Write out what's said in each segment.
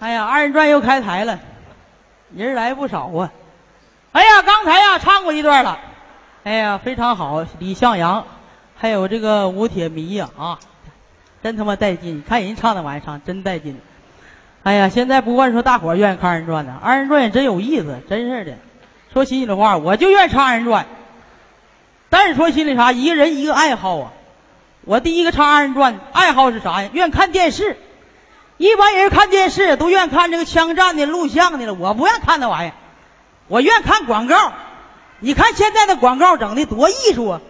哎呀，二人转又开台了，人来不少啊。哎呀，刚才呀唱过一段了，哎呀，非常好，李向阳，还有这个吴铁迷呀啊，真他妈带劲！看人唱的玩意儿唱真带劲。哎呀，现在不管说大伙愿意看二人转呢，二人转也真有意思，真是的。说心里话，我就愿意唱二人转。但是说心里啥，一个人一个爱好啊。我第一个唱二人转，爱好是啥呀？愿看电视。一般人看电视都愿看这个枪战的、录像的了，我不愿看那玩意儿，我愿看广告。你看现在的广告整的多艺术啊！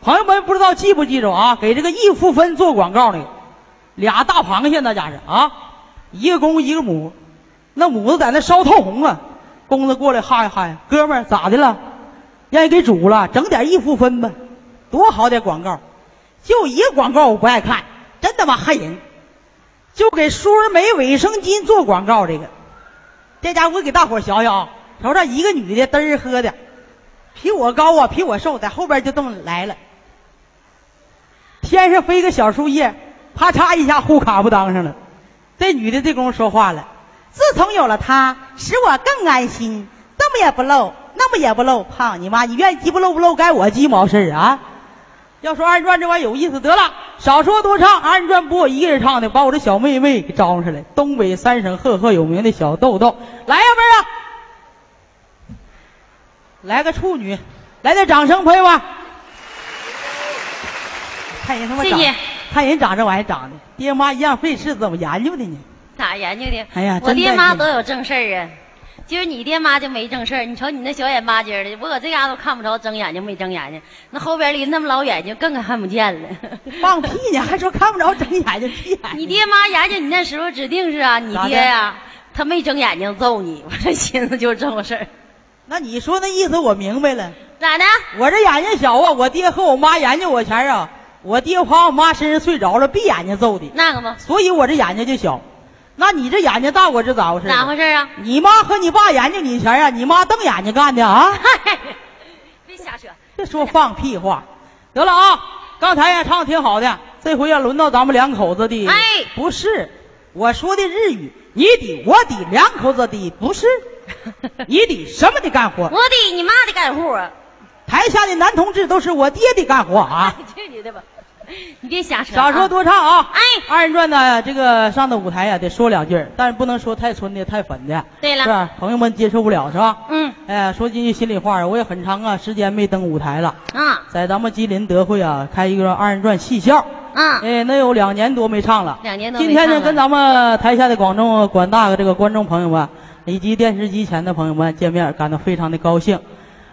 朋友们不知道记不记着啊？给这个易富芬做广告那个，俩大螃蟹那家是啊，一个公一个母，那母子在那烧透红啊，公子过来哈呀哈，哥们儿咋的了？让人给煮了，整点易富芬吧，多好点广告。就一个广告我不爱看，真他妈害人。就给舒尔美卫生巾做广告，这个，这家伙我给大伙儿瞧瞧啊，瞅这一个女的嘚儿喝的，比我高啊，比我瘦，在后边就这么来了。天上飞个小树叶，啪嚓一下护卡不当上了。这女的这功夫说话了：“自从有了他，使我更安心，这么也不漏，那么也不漏。胖你妈，你愿意鸡不漏不漏，该我鸡毛事啊！”要说二人转这玩意儿有意思，得了，少说多唱。二人转不我一个人唱的，把我这小妹妹给招上来，东北三省赫赫有名的小豆豆，来呀，妹儿啊，来个处女，来点掌声，朋友们。看人他妈长，谢谢看人长这玩意儿长的，爹妈一样费事，怎么研究的呢？咋研究的？哎呀我爹妈都有正事儿啊。今儿你爹妈就没正事儿，你瞅你那小眼巴尖的，我搁这嘎都看不着，睁眼睛没睁眼睛，那后边离那么老远就更看不见了。放屁呢，还说看不着睁眼睛屁眼睛。你爹妈研究你那时候指定是啊，你爹呀、他没睁眼睛揍你，我这寻思就是这么事儿。那你说那意思我明白了。咋的？我这眼睛小啊，我爹和我妈研究我前儿啊，我爹趴我妈身上睡着了，闭眼睛揍的，那个吗？所以我这眼睛就小。那你这眼睛大，我这咋回事？咋回事啊？你妈和你爸研究你前啊，你妈瞪眼睛干的啊？别瞎扯。别说放屁话。得了啊，刚才呀唱的挺好的，这回要轮到咱们两口子的。哎不是，我说的日语，你的我的两口子的不是，你的什么的干活？我的你妈的干户啊！台下的男同志都是我爹的干活啊！去你的吧！你别瞎扯、少说。多唱啊！哎二人转呢，这个上的舞台呀，得说两句，但是不能说太纯的、太粉的，对了是吧？朋友们接受不了，是吧？嗯哎，说几句心里话，我也很长啊时间没登舞台了，啊在咱们吉林德惠啊开一个二人转戏校，啊！哎，那有两年多没唱了。两年多今天呢，跟咱们台下的广众广大的这个观众朋友们，以及电视机前的朋友们见面，感到非常的高兴。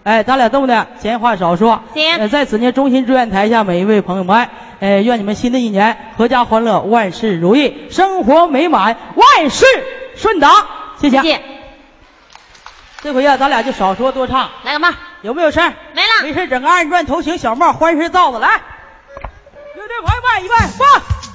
哎，咱俩这么的，闲话少说。行呃在此呢，衷心祝愿台下每一位朋友们，哎，愿你们新的一年阖家欢乐，万事如意，生活美满，万事顺达。谢谢。谢谢。这回呀、咱俩就少说多唱，来个嘛，有没有事儿？没了。没事，整个二人转头型小帽，欢声罩子来。乐队朋友们，预备，放。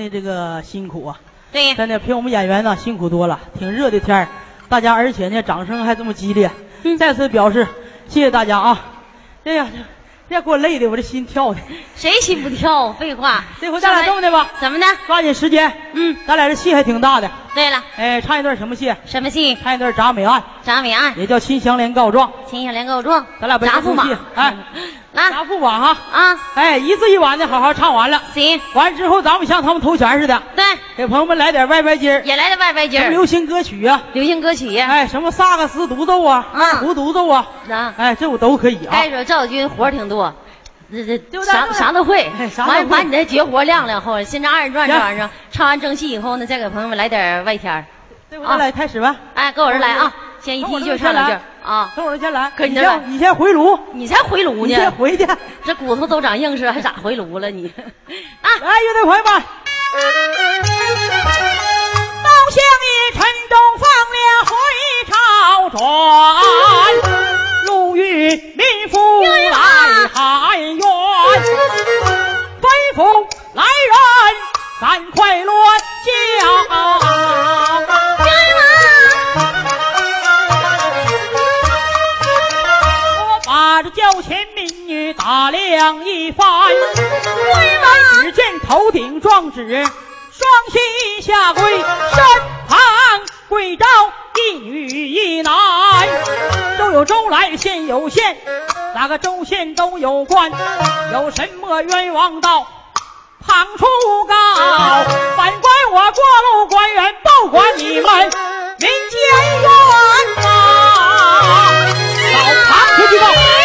的这个辛苦啊。对，真的比我们演员呢辛苦多了，挺热的天儿，大家而且呢掌声还这么激烈，嗯再次表示谢谢大家啊！哎呀，这这给我累的，我这心跳的。谁心不跳？废话。这回咱俩这么的吧，怎么的？抓紧时间，嗯，咱俩这戏还挺大的，对了，哎，唱一段什么戏？什么戏？唱一段铡美案，铡美案，也叫秦香莲告状。秦香莲告状，咱俩不铡驸马戏，哎，来铡驸马哈，啊，哎，一字一晚的好好唱完了，行，完之后咱们像他们投钱似的，对，给朋友们来点歪歪筋儿，也来点歪歪筋儿，什么流行歌曲啊，流行歌曲，哎，什么萨克斯独奏啊，嗯二胡独奏啊，啊，哎，这我都可以啊。该说赵军活儿挺多，这这对不对啥啥都会。哎，啥都完会完你这绝活亮亮后，现在二人转这行玩意儿，唱完正戏以后呢，再给朋友们来点外天儿。这回咱俩开始吧，哎，跟我这来啊，先一从我提这边先来就唱两句儿啊。从我这先来，可你先你先回炉，你才回炉你先，回去。这骨头都长硬实，还咋回炉了你？啊，乐队朋友们，刀向一沉重放了回朝转，路遇民夫来喊冤，吩咐来人赶快乱叫。前民女打量一番，归来只见头顶状纸，双膝下跪，身旁跪着一女一男，周有周来，县有县，哪个州县都有官，有什么冤枉道？旁出告，反观我过路官员，不管你们民间冤呐！老旁出去告。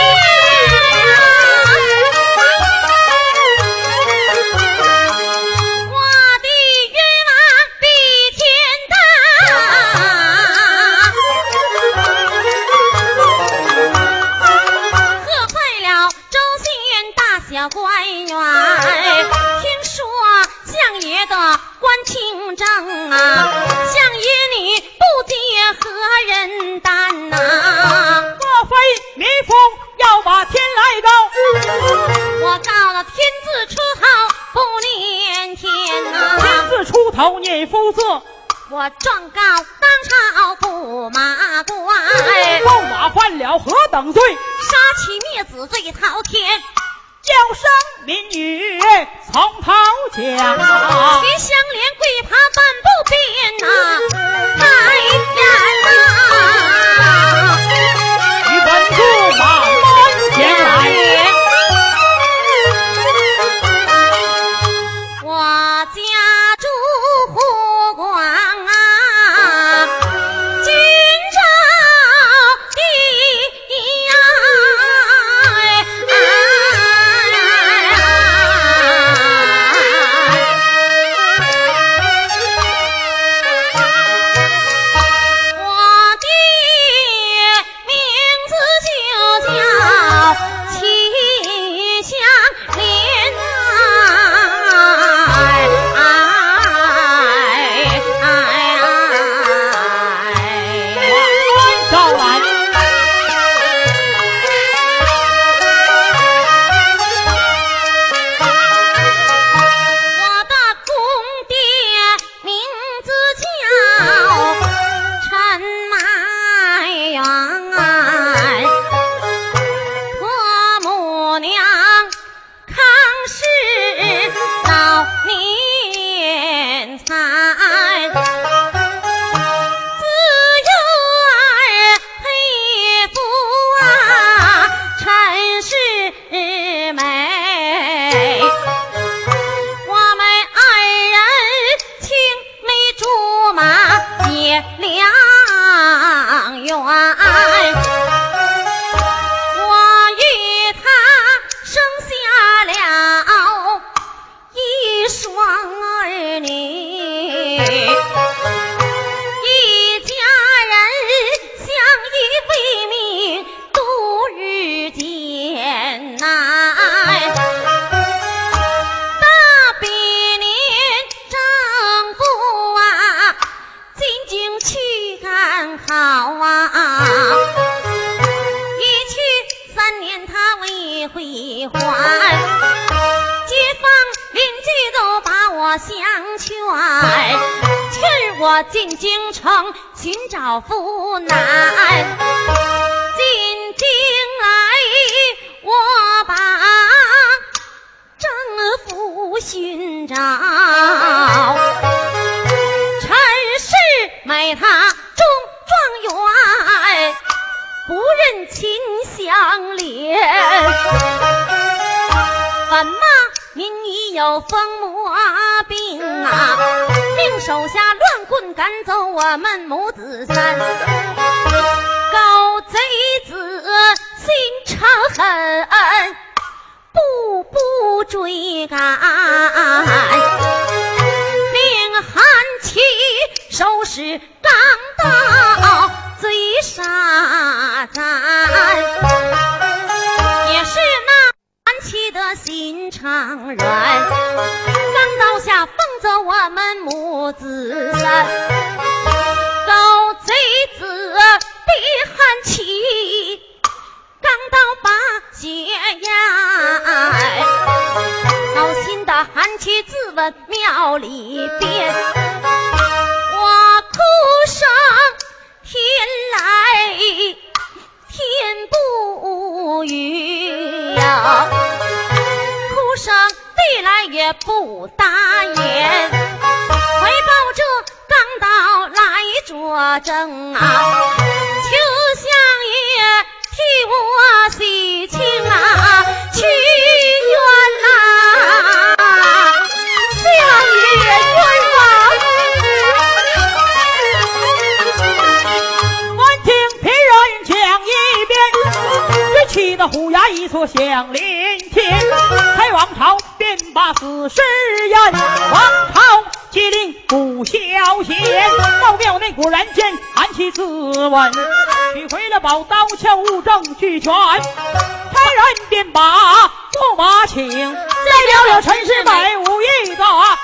的官清正啊，相爷你不解何人担呐、莫非民夫要把天来告？我告了天字出头不念天呐、天字出头念夫字，我状告当朝驸马官，驸马犯了何等罪？杀妻灭子罪滔天，叫声民女从头讲。秦香莲跪爬半步变呐、相劝，劝我进京城寻找夫难，进京来。我把政府寻找，陈世美他中状元，不认亲相连。怎么有疯魔病啊？令手下乱棍赶走我们母子三，狗贼子心肠狠，步步追赶，命韩琦收拾钢刀追杀咱，也是那。气得心肠软，钢刀下放走我们母子三，狗贼子的寒气，钢刀把血压，好心的寒气自刎庙里边，我哭声天来。天不语呀，哭声地来也不答言，怀抱这钢刀来作证啊，求相爷替我洗清啊，屈冤虎牙一撮响连天。开王朝便把死尸验，王朝即令不消闲。到庙内果然见韩琦自刎，取回了宝刀，鞘物证俱全。差人便把驸马请，来了了陈世美无一个二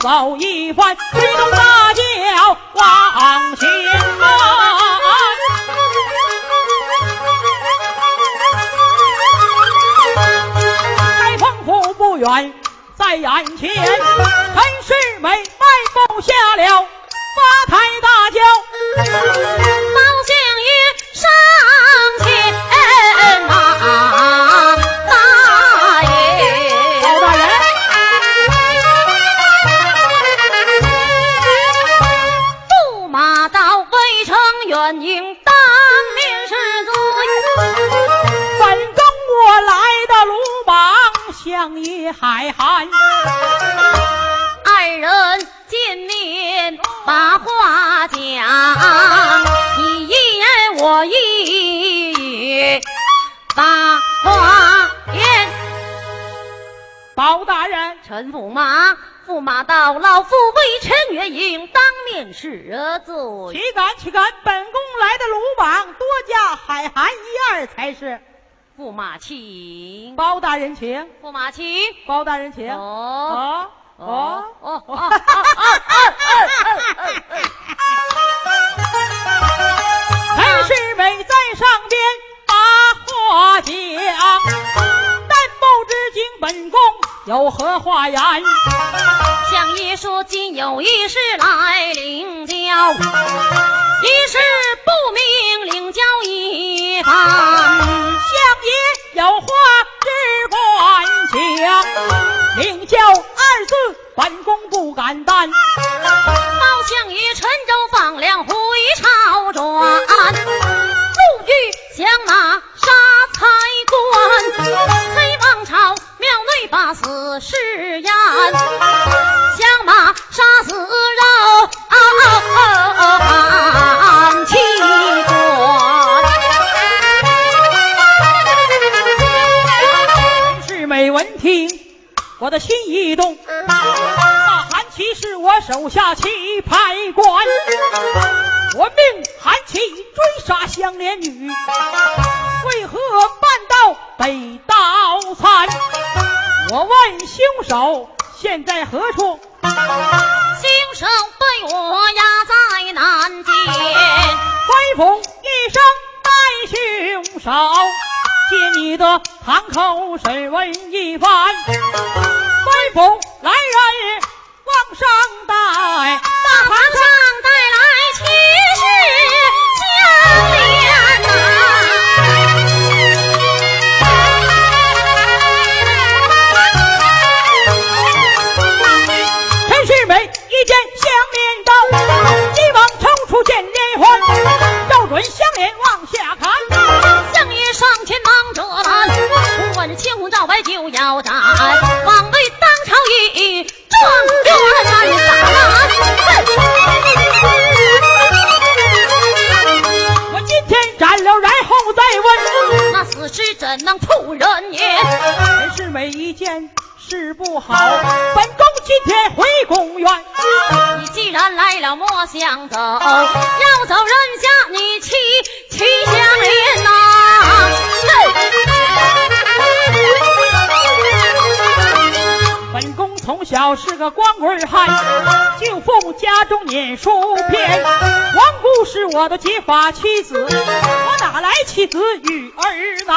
走一番，推动大轿往前迈。开封府不远，在眼前，陈世美迈步下了八抬大轿。包大人，陈驸马，驸马到老夫微臣月营，当面是罪。岂敢岂敢！本宫来的鲁莽，多加海涵一二才是。驸马请，包大人请，驸马请。包大人请。哦哦哦哦哦！陈世美在上边把话讲，但不知经本宫有何话言。相爷说今有一事来领教，一事不明领教一番。相爷有话只管讲，领教二字本宫不敢担。包相爷陈州放粮回朝转，路遇降马杀财官，王朝庙内把死誓言，响马杀死肉汉七官。陈世美闻听，我的心一动。那韩琦是我手下棋牌好现在何处？我的结发妻子，我哪来妻子与儿男？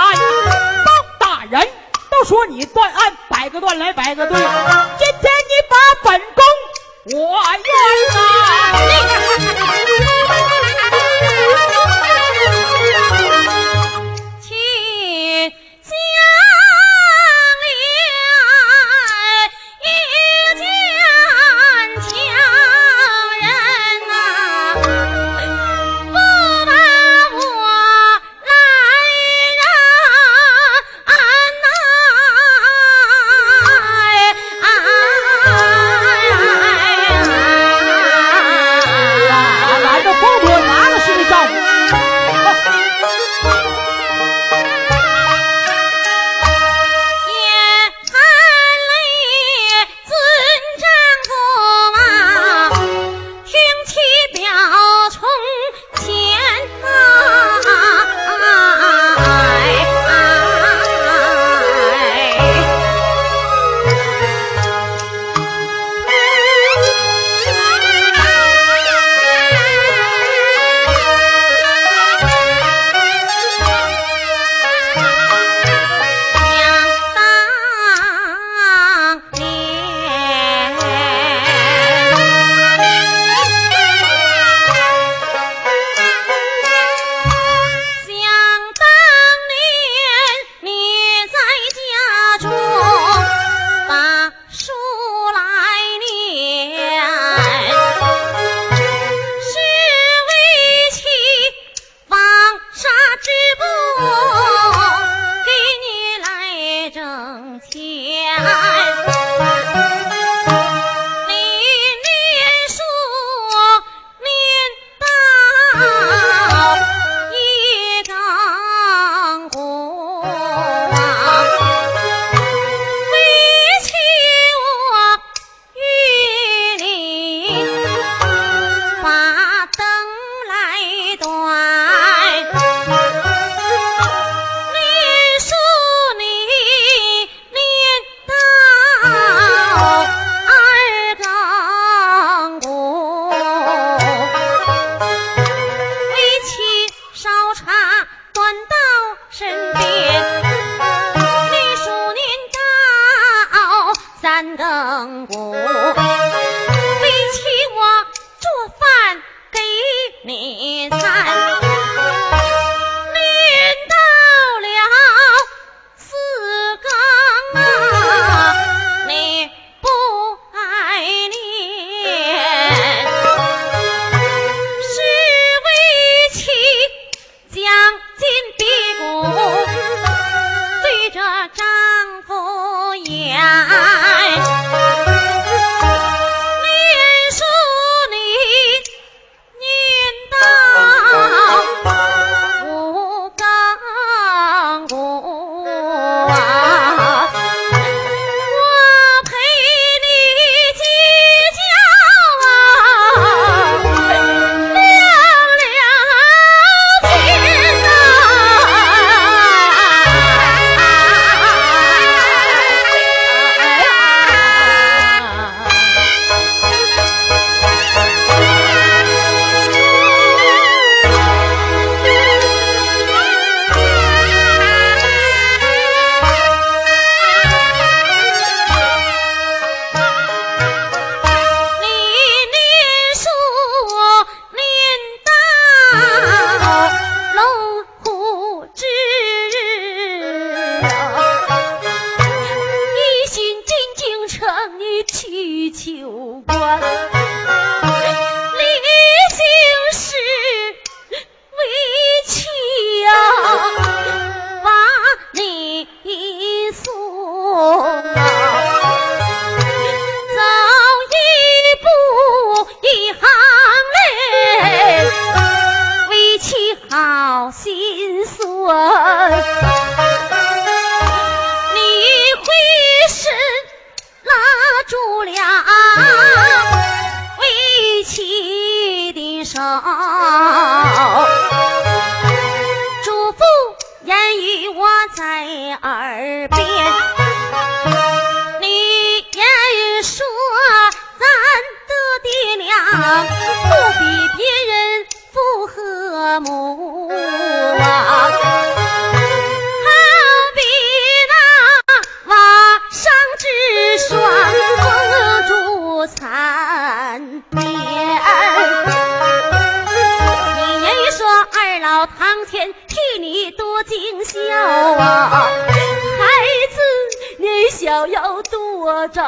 走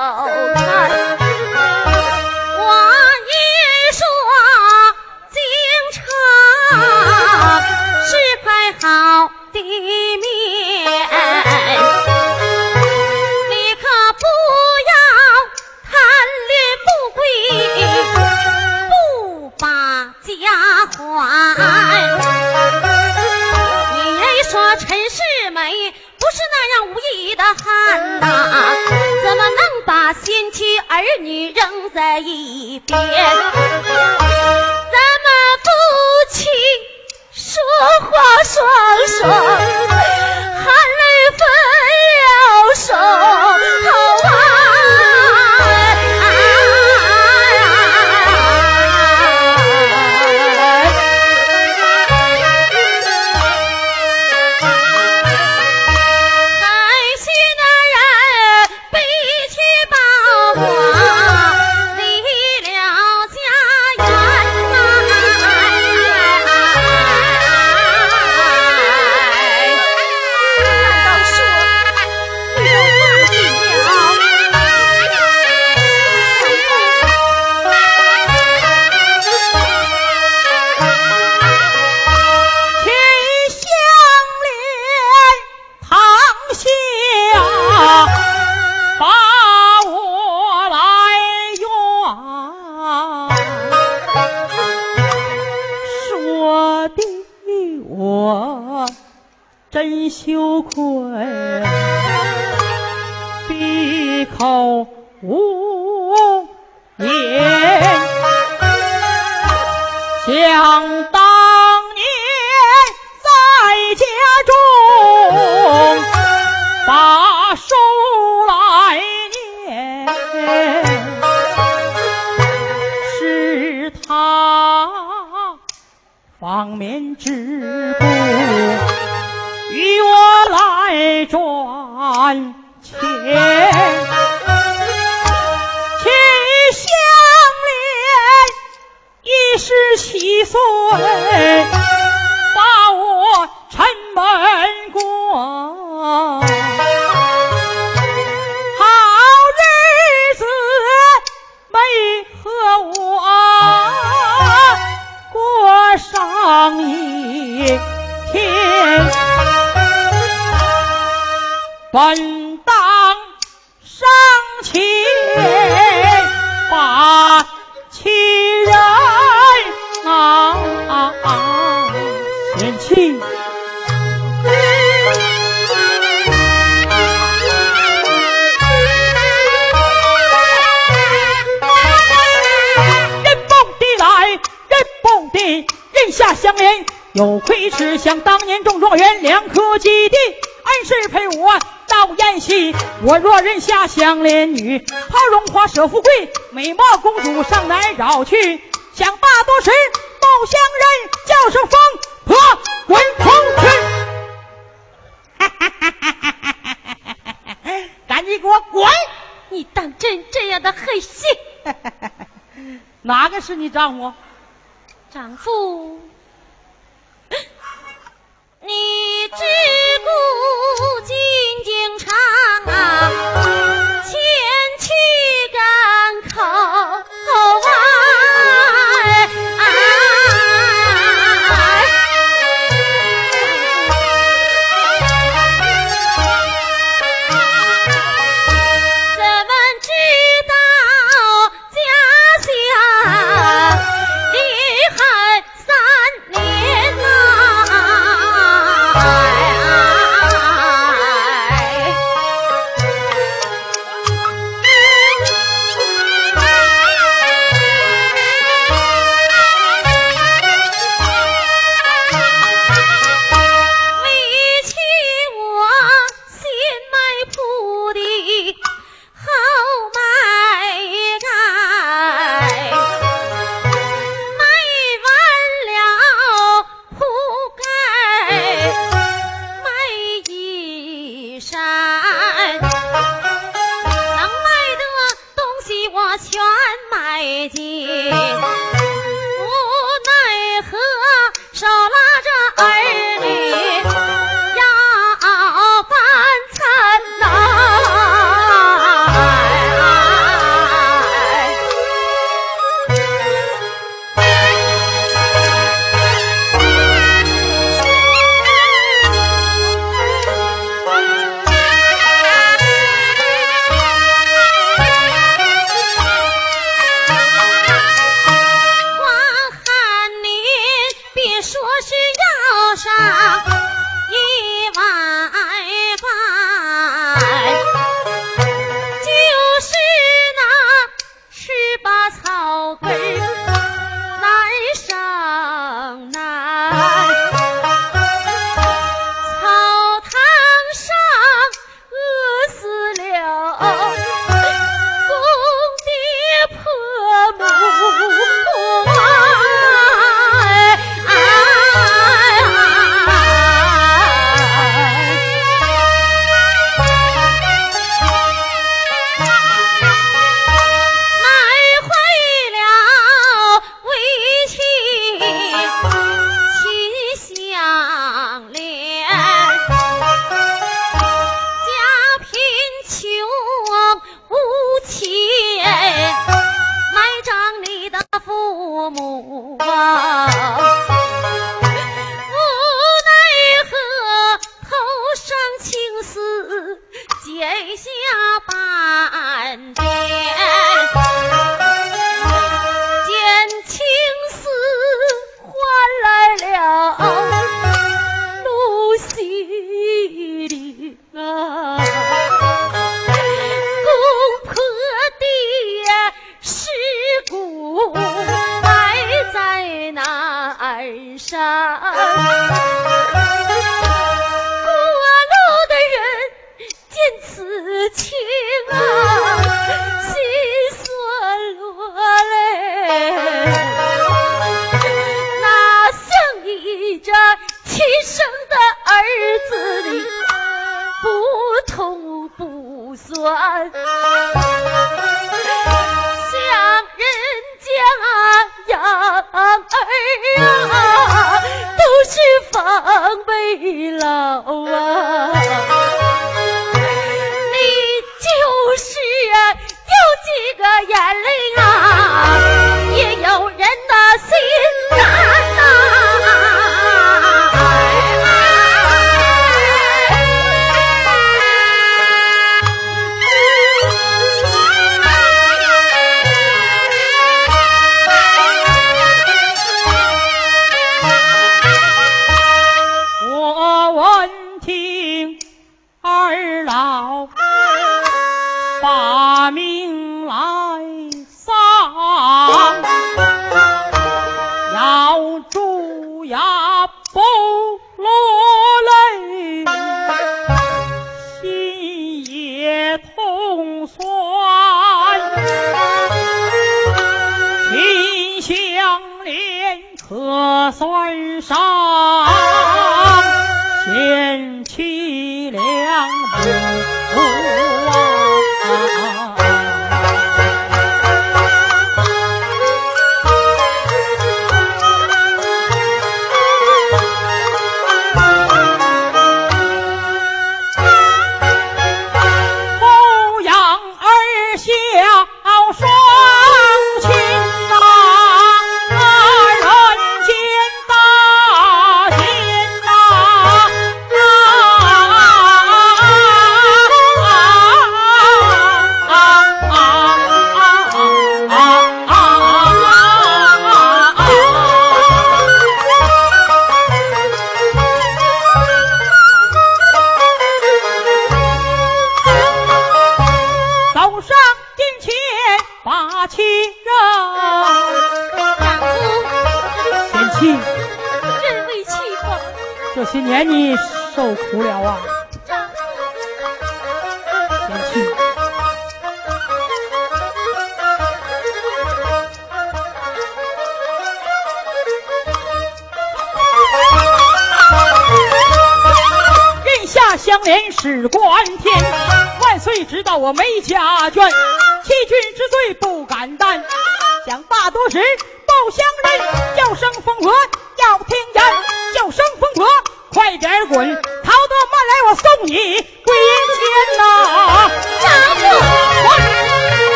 开别。当面之过，与我来赚钱。妻相恋，已十七岁。有亏吃，想当年中状元，两科鸡地，恩师陪我到宴席。我若认下相怜女，抛荣华舍富贵，美貌公主上来找去？想罢多时，报相人叫声疯婆，滚出去！哈哈哈哈哈哈哈哈哈哈！赶紧给我滚！你当真这样的狠心？哪个是你丈夫？丈夫。你只顾静静唱啊浅情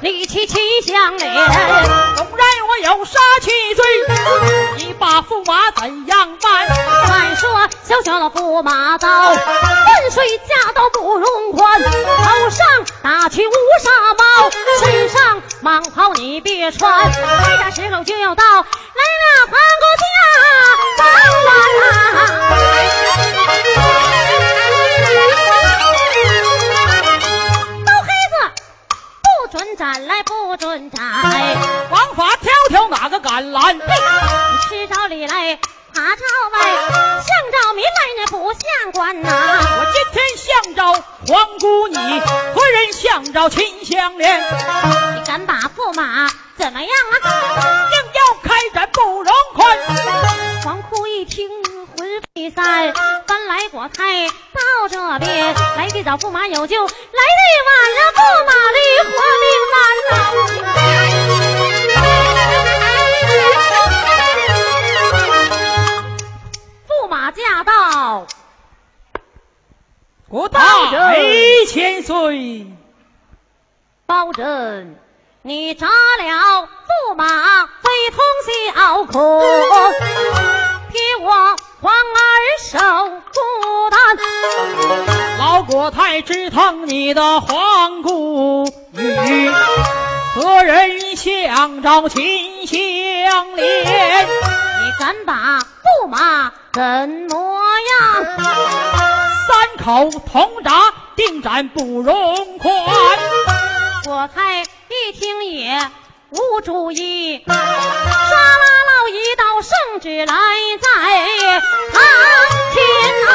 你妻妻相连，纵然我有杀妻罪，你把驸马怎样办？再说小小的驸马刀，顺水驾到不容宽，头上打起乌纱帽，身上蟒袍你别穿，开战时候就要到，来了还个家，走。准斩来，不准斩，王法条条哪个敢拦？你吃着里来，爬着外，相照民来，那不像官呐。我今天相照皇姑，你何人相照秦香莲？你敢把驸马怎么样啊？硬要开斩不容宽。皇姑一听。第三翻来我才到这边来的早驸马有救来的晚了驸马的活命难驸马驾到国大贼千岁包拯你铡了驸马非同小可替我皇儿守孤单。老国太知疼你的皇姑女，何人想招秦香莲？你敢把驸马怎么样？三口铜铡，定斩不容宽。我太一听也无主意，沙拉老一道圣旨来在堂前、啊，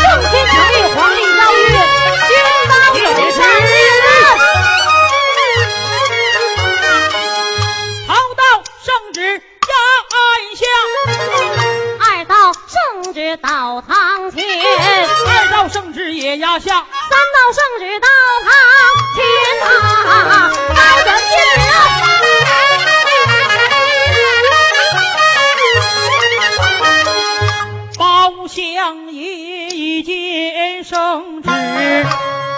正天朝内皇帝要谕，听到有神谕，朝到圣旨压案下，二道圣旨到堂前，二道圣旨也压下，三道圣旨到堂前、啊。相爷一见圣旨，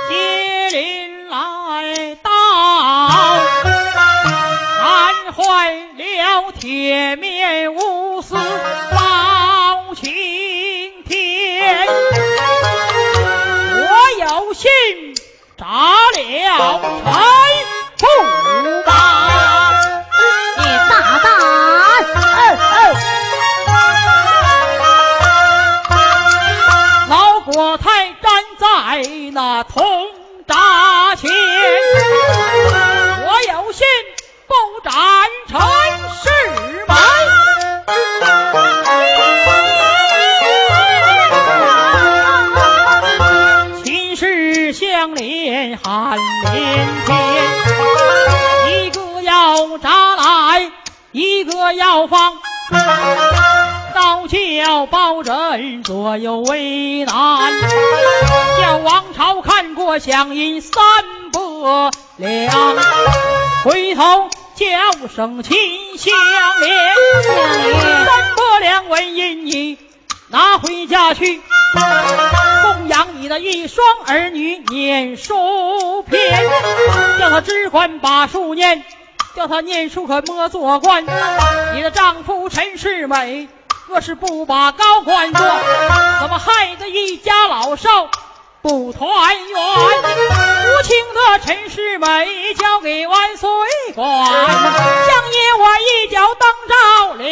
接临来到，俺坏了铁面无私报青天，我有心炸了一个药方。道教包拯左右为难，叫王朝看过相印三百两，回头叫声秦相连，三百两纹银你拿回家去，供养你的一双儿女念书篇，叫他只管把书念。叫他念书可莫做？官，你的丈夫陈世美若是不把高官做，怎么害得一家老少不团圆？无情的陈世美交给万岁官，相爷我一脚蹬着了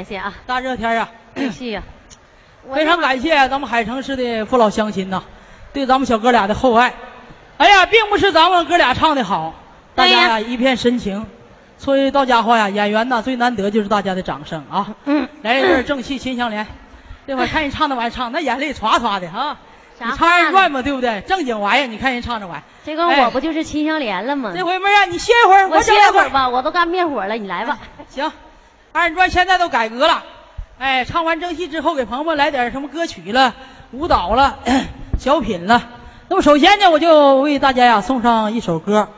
感谢啊，大热天啊，继续呀。非常感谢咱们海城市的父老乡亲呐，对咱们小哥俩的厚爱。哎呀，并不是咱们哥俩唱的好，大家呀呀一片深情。所以到家伙呀，演员呐最难得就是大家的掌声啊。嗯，来一阵正气秦香莲，这会儿看人唱那玩意儿唱，那眼泪唰唰的啊。啥你唱二人转嘛，对不对？正经玩意儿，你看人唱这玩意儿。这跟我不就是秦香莲了吗？这回妹儿啊，你歇会儿，我歇一会儿吧，我都干灭火了，你来吧。行，二人转现在都改革了，哎，唱完正戏之后，给朋友们来点什么歌曲了、舞蹈了、小品了。那么首先呢，我就为大家呀送上一首歌，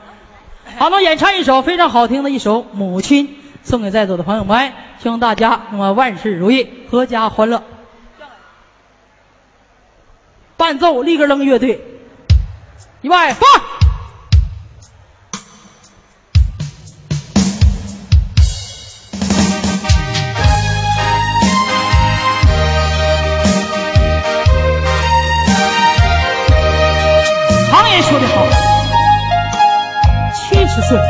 好，那么演唱一首非常好听的一首《母亲》，送给在座的朋友们，希望大家那么万事如意，阖家欢乐。伴奏立个扔乐队，预备放。岁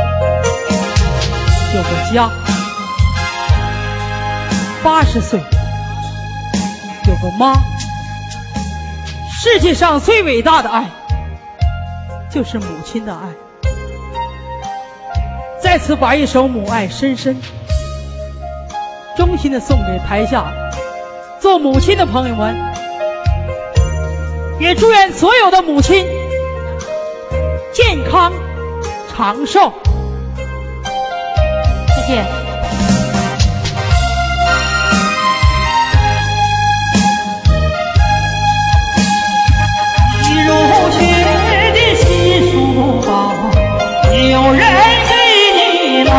有个家，八十岁有个妈。世界上最伟大的爱，就是母亲的爱。在此把一首《母爱深深》衷心的送给台下做母亲的朋友们，也祝愿所有的母亲健康长寿。谢谢。你入学的新书包，有人给你拿；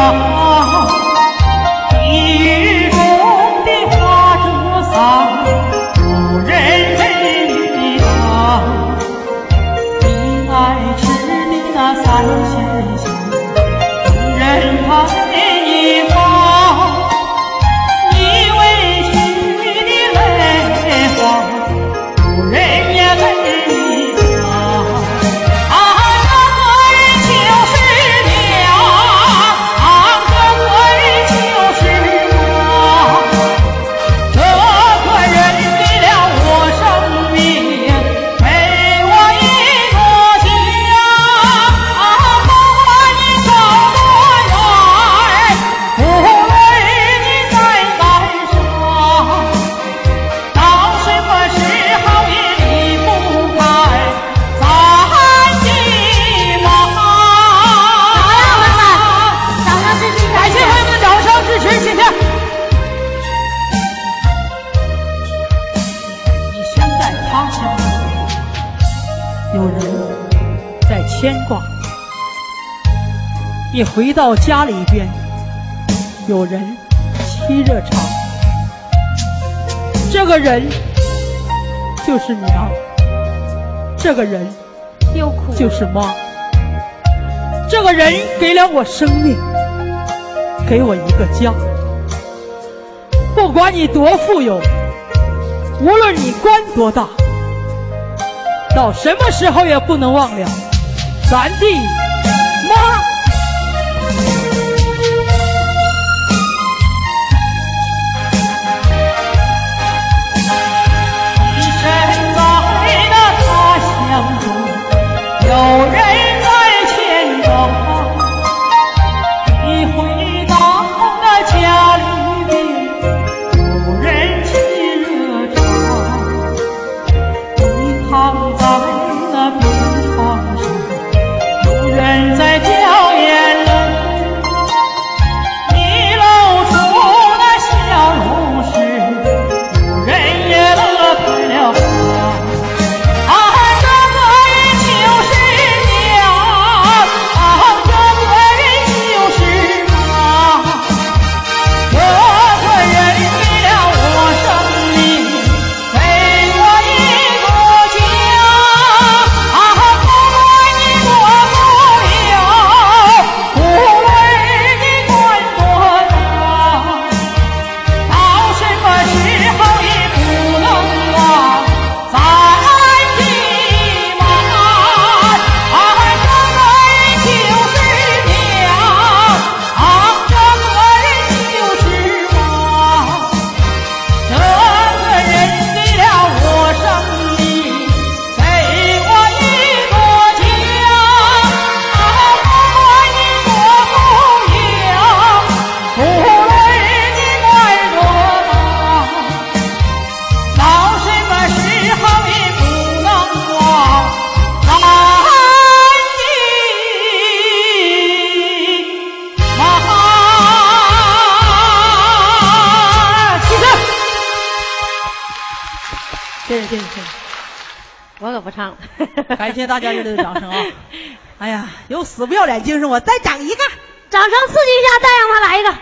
回到家里边，有人沏热茶。这个人就是娘，这个人。就是妈。这个人给了我生命，给我一个家。不管你多富有，无论你官多大，到什么时候也不能忘了咱的妈。感谢大家热烈的掌声啊！哎呀，有死不要脸精神，我再整一个，掌声刺激一下，再让他来一个，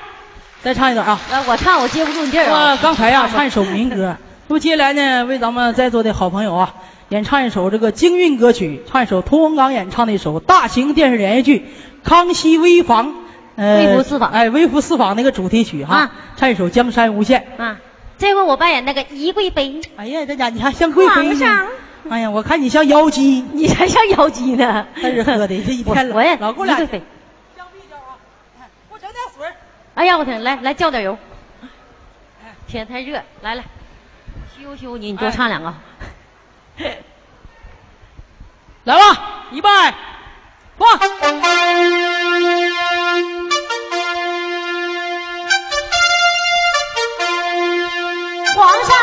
再唱一段啊！来，我唱我接不住你劲儿啊！刚才呀，唱一首民歌，那么接下来呢，为咱们在座的好朋友啊，演唱一首这个京韵歌曲，唱一首屠洪刚演唱的一首大型电视连续剧《康熙微房》呃，微服私访，哎，微服私访那个主题曲哈，唱一首《江山无限》啊。这回我扮演那个宜贵妃。哎呀，这家你还像贵妃呢。哎呀，我看你像妖姬，你才像妖姬呢。但是喝的这 一天了，我也老姑俩。啊，给我整点水。哎呀，我天，来来浇点油。天太热，来来，羞羞你，你多唱两个。来吧，预备，放。皇上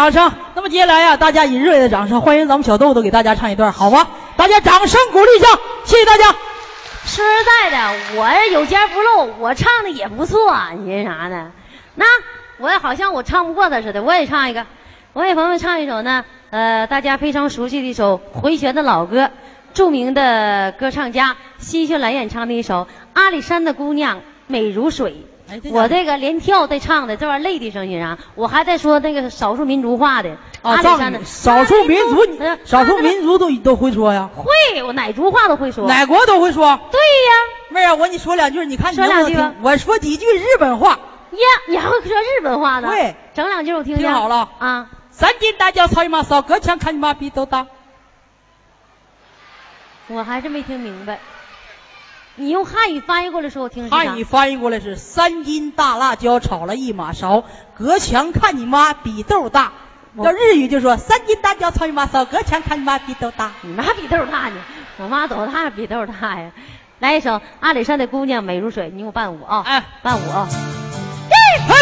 掌声。那么接下来呀、大家以热烈的掌声欢迎咱们小豆豆给大家唱一段，好吗？大家掌声鼓励一下，谢谢大家。说实在的，我有尖不漏，我唱的也不错，你这啥呢？那我也好像我唱不过他似的，我也唱一个，我给朋友们唱一首呢，呃，大家非常熟悉的一首回旋的老歌，著名的歌唱家新秀兰演唱的一首《阿里山的姑娘美如水》。哎我这个连跳带唱的，这玩意儿累的声音啊！我还在说那个少数民族话的，阿啊，里山的少数民族少数民族都都会说呀，会，我哪族话都会说。哪国都会说。对呀，妹儿啊，我跟你说两句，你看你说能不能两句吧听？我说几句日本话。呀，你还会说日本话呢？会，整两句我听听。听好了啊！三斤大脚操你妈扫，隔墙看你妈逼都大。我还是没听明白。你用汉语翻译过来说，我听汉语翻译过来是三斤大辣椒炒了一马勺，隔墙看你妈比豆大。我要日语就说三斤大椒炒一马勺，隔墙看你妈比豆大。你妈比豆大呢，我妈多大比豆大呀？来一首《阿里山的姑娘美如水》，你给我伴舞啊！哎，伴舞啊！嘿。阿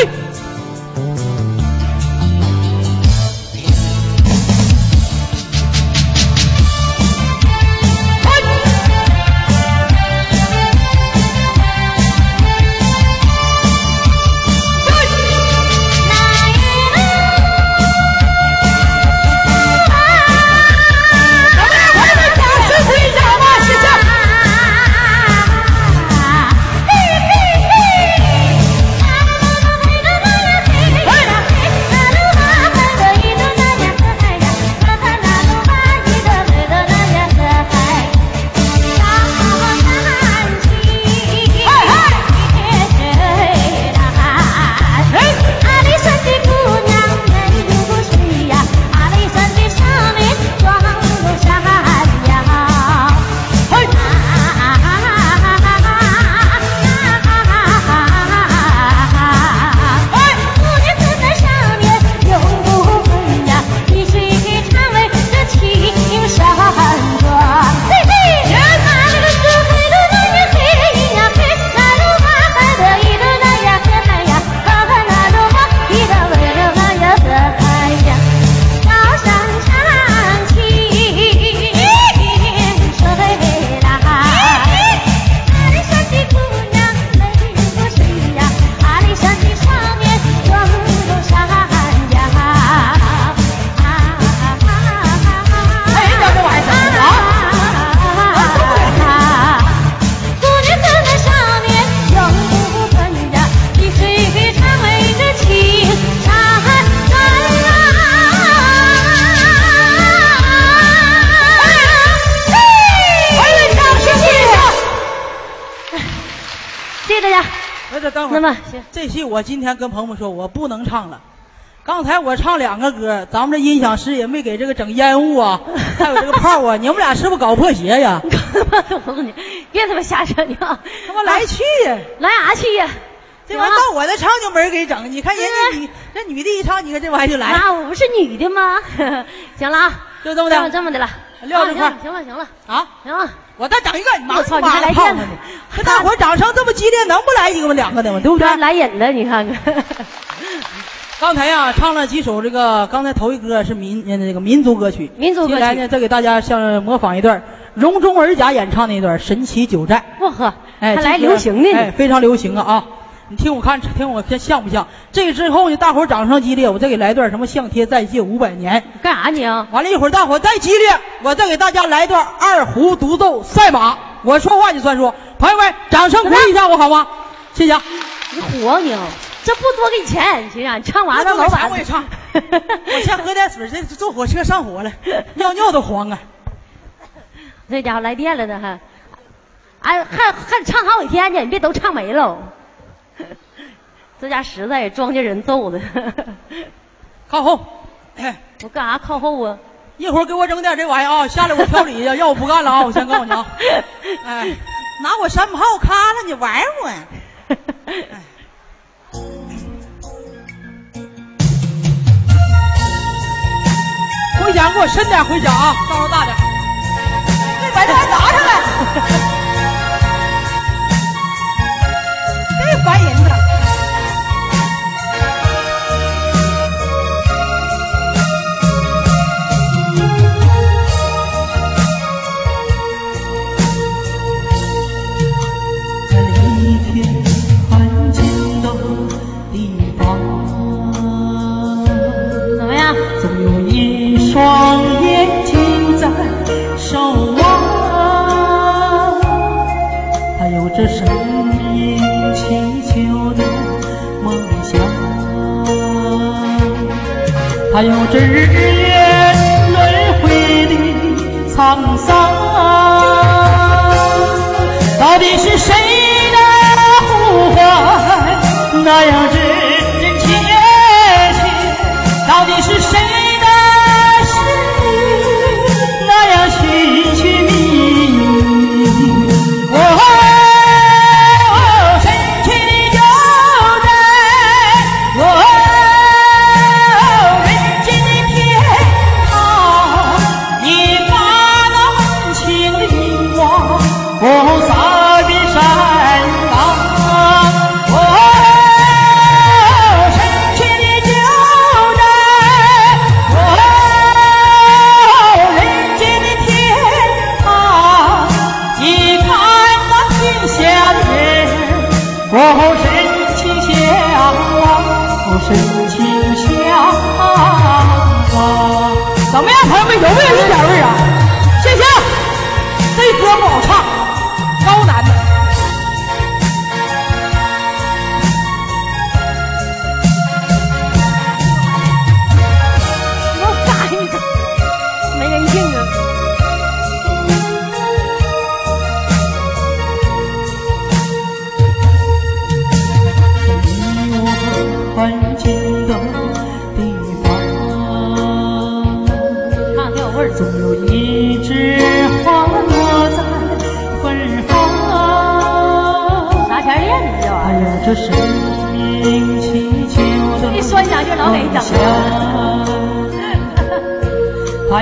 我今天跟朋友们说，我不能唱了。刚才我唱两个歌，咱们这音响师也没给这个整烟雾啊，还有这个炮啊，你们俩是不是搞破鞋呀？我你别他妈瞎扯你啊！他妈来去呀！来啥去呀？这玩意儿到我这唱就没人给整。你看人家女这女的一唱，你看这玩意儿就来，那我不是女的吗？行了啊，就这么的这么这么的了，撂这块啊行了行了啊！行了，我再整一个，你妈我操妈你还来电呢炮呢！这 大伙掌声这么激烈，能不来一个吗？两个的吗？对不对？来瘾了，你看看。刚才呀、唱了几首这个，刚才头一歌是民呃那个民族歌曲，民族歌曲接下来呢，再给大家像模仿一段容中尔甲演唱的一段《神奇九寨》。我呵，哎，还来流行的呢哎，非常流行啊啊！你听我看，听我看像不像？这个之后呢，大伙儿掌声激烈，我再给来段什么相贴再借五百年。干啥你啊？完了，一会儿大伙儿再激烈，我再给大家来段二胡独奏赛马。我说话你算数，朋友们，掌声鼓励一下我好吗？谢谢啊。你火你啊？这不多给你钱，其实你唱完了，老板我也唱我先喝点水，这坐火车上火了，尿尿都黄啊！这家伙来电了呢，还，哎，还还唱好几天呢，你别都唱没了。这家实在庄稼人揍的，靠后，哎我干啥靠后啊？一会儿给我整点这玩意儿啊，下来我调理去，要我不干了啊！我先告诉你啊，哎，拿我山炮咔了，你玩我？哎回响给我深点回响啊，声儿大点。这把这玩意儿拿上来。还有这日月轮回的沧桑，到底是谁的呼唤那样？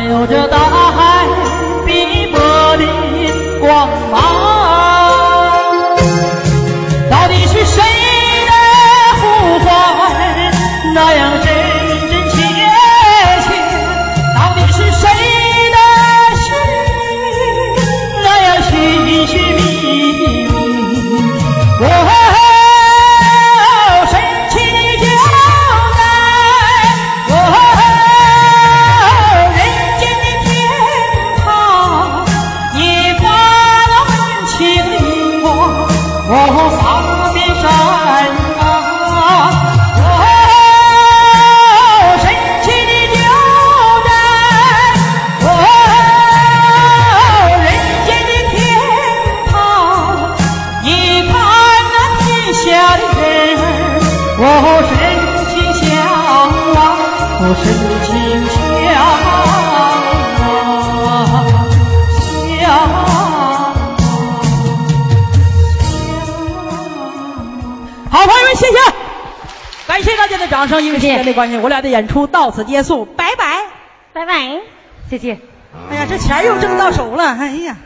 有着大爱掌声，因为时间的关系，我俩的演出到此结束，拜拜拜拜，谢谢。哎呀，这钱又挣到手了，哎呀。